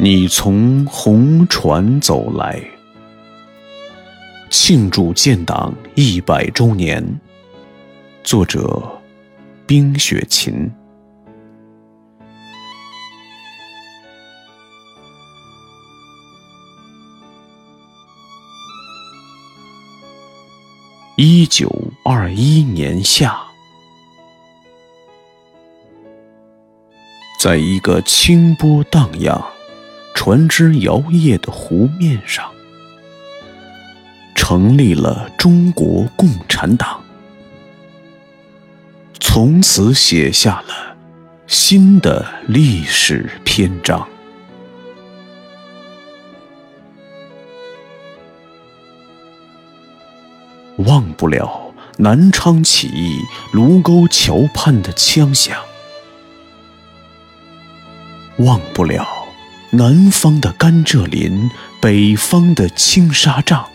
你从红船走来，庆祝建党一百周年。作者：冰雪琴。一九二一年夏，在一个清波荡漾。船只摇曳的湖面上，成立了中国共产党，从此写下了新的历史篇章。忘不了南昌起义卢沟桥畔的枪响，忘不了。南方的甘蔗林，北方的青纱帐，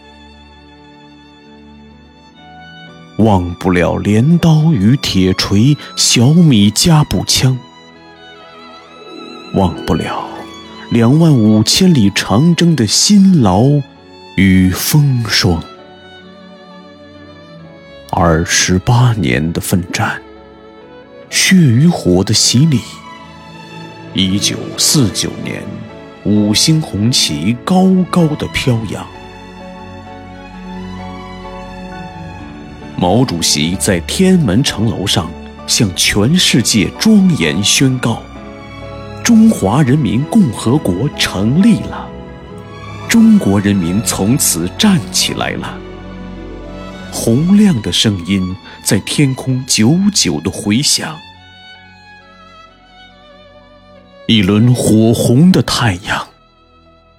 忘不了镰刀与铁锤、小米加步枪，忘不了两万五千里长征的辛劳与风霜，二十八年的奋战，血与火的洗礼。一九四九年，五星红旗高高的飘扬。毛主席在天安门城楼上向全世界庄严宣告：“中华人民共和国成立了，中国人民从此站起来了。”洪亮的声音在天空久久的回响。一轮火红的太阳，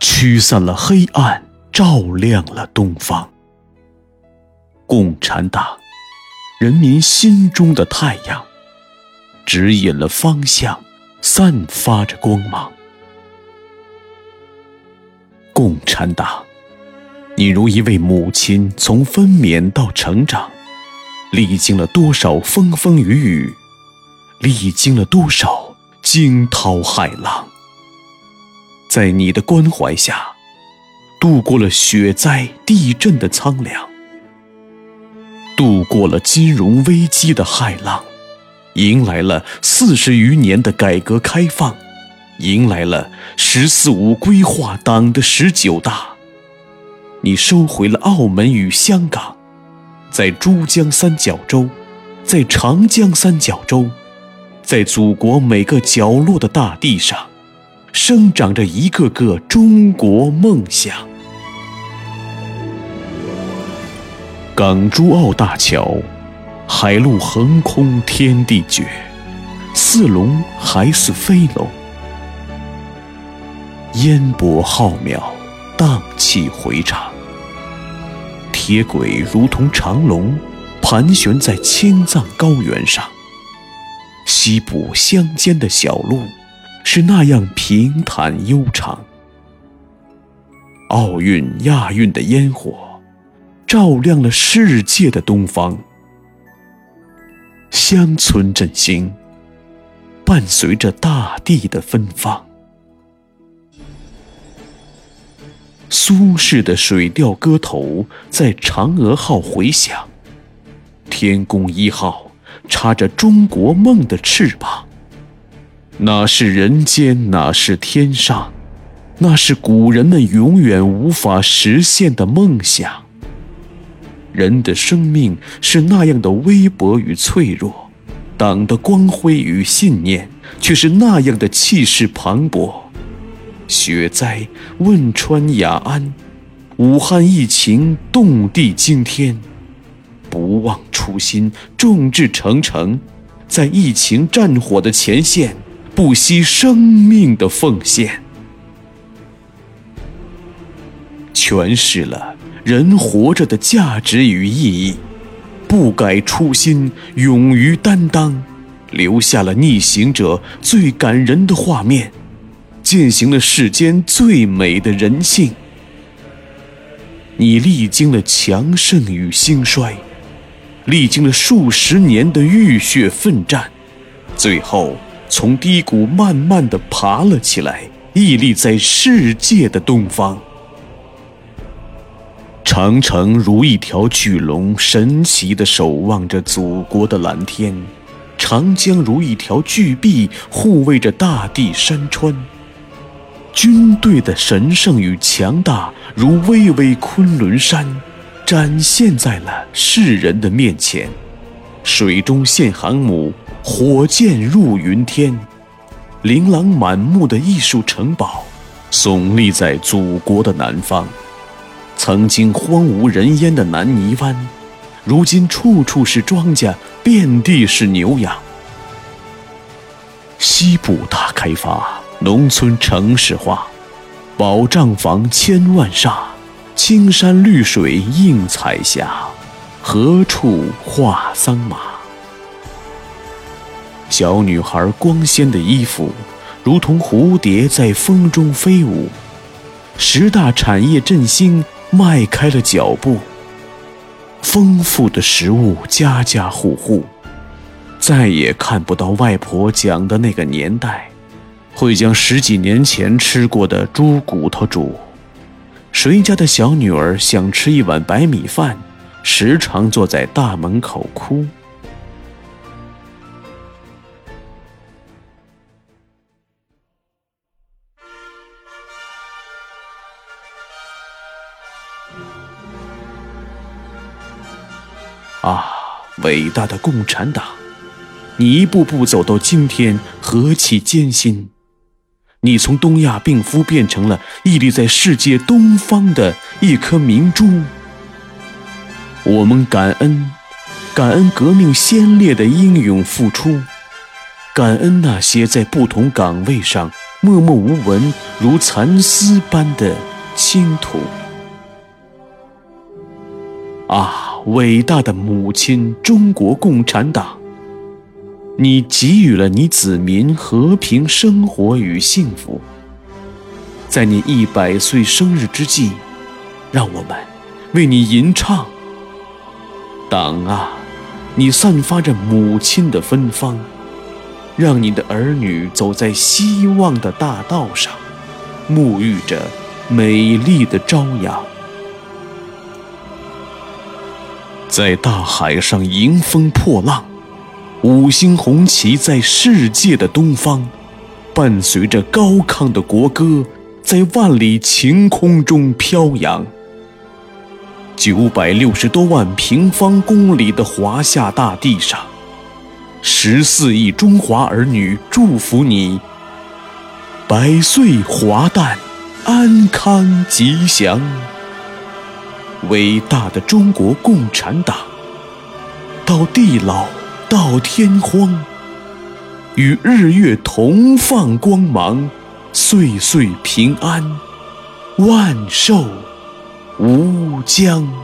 驱散了黑暗，照亮了东方。共产党，人民心中的太阳，指引了方向，散发着光芒。共产党，你如一位母亲，从分娩到成长，历经了多少风风雨雨，历经了多少。惊涛骇浪，在你的关怀下，度过了雪灾、地震的苍凉，度过了金融危机的骇浪，迎来了四十余年的改革开放，迎来了“十四五”规划、党的十九大。你收回了澳门与香港，在珠江三角洲，在长江三角洲。在祖国每个角落的大地上，生长着一个个中国梦想。港珠澳大桥，海陆横空天地绝，似龙还似飞龙，烟波浩渺，荡气回肠。铁轨如同长龙，盘旋在青藏高原上。西部乡间的小路，是那样平坦悠长。奥运、亚运的烟火，照亮了世界的东方。乡村振兴，伴随着大地的芬芳。苏轼的《水调歌头》在嫦娥号回响，天宫一号。插着中国梦的翅膀，那是人间，那是天上，那是古人们永远无法实现的梦想。人的生命是那样的微薄与脆弱，党的光辉与信念却是那样的气势磅礴。雪灾、汶川雅安、武汉疫情，动地惊天。不忘初心，众志成城，在疫情战火的前线，不惜生命的奉献，诠释了人活着的价值与意义。不改初心，勇于担当，留下了逆行者最感人的画面，践行了世间最美的人性。你历经了强盛与兴衰。历经了数十年的浴血奋战，最后从低谷慢慢的爬了起来，屹立在世界的东方。长城如一条巨龙，神奇的守望着祖国的蓝天；长江如一条巨臂，护卫着大地山川。军队的神圣与强大，如巍巍昆仑山，展现在了世人的面前。水中现航母，火箭入云天，琳琅满目的艺术城堡，耸立在祖国的南方。曾经荒无人烟的南泥湾，如今处处是庄稼，遍地是牛羊。西部大开发，农村城市化，保障房千万厦，青山绿水映彩霞，何处话桑麻？小女孩光鲜的衣服，如同蝴蝶在风中飞舞。十大产业振兴。迈开了脚步，丰富的食物家家户户，再也看不到外婆讲的那个年代，会将十几年前吃过的猪骨头煮。谁家的小女儿想吃一碗白米饭，时常坐在大门口哭。啊，伟大的共产党，你一步步走到今天，何其艰辛！你从东亚病夫变成了屹立在世界东方的一颗明珠。我们感恩，感恩革命先烈的英勇付出，感恩那些在不同岗位上默默无闻如蚕丝般的倾吐。啊！伟大的母亲，中国共产党，你给予了你子民和平生活与幸福。在你一百岁生日之际，让我们为你吟唱。党啊，你散发着母亲的芬芳，让你的儿女走在希望的大道上，沐浴着美丽的朝阳。在大海上迎风破浪，五星红旗在世界的东方，伴随着高亢的国歌，在万里晴空中飘扬。九百六十多万平方公里的华夏大地上，十四亿中华儿女祝福你，百岁华诞，安康吉祥。伟大的中国共产党，到地老到天荒，与日月同放光芒，岁岁平安，万寿无疆。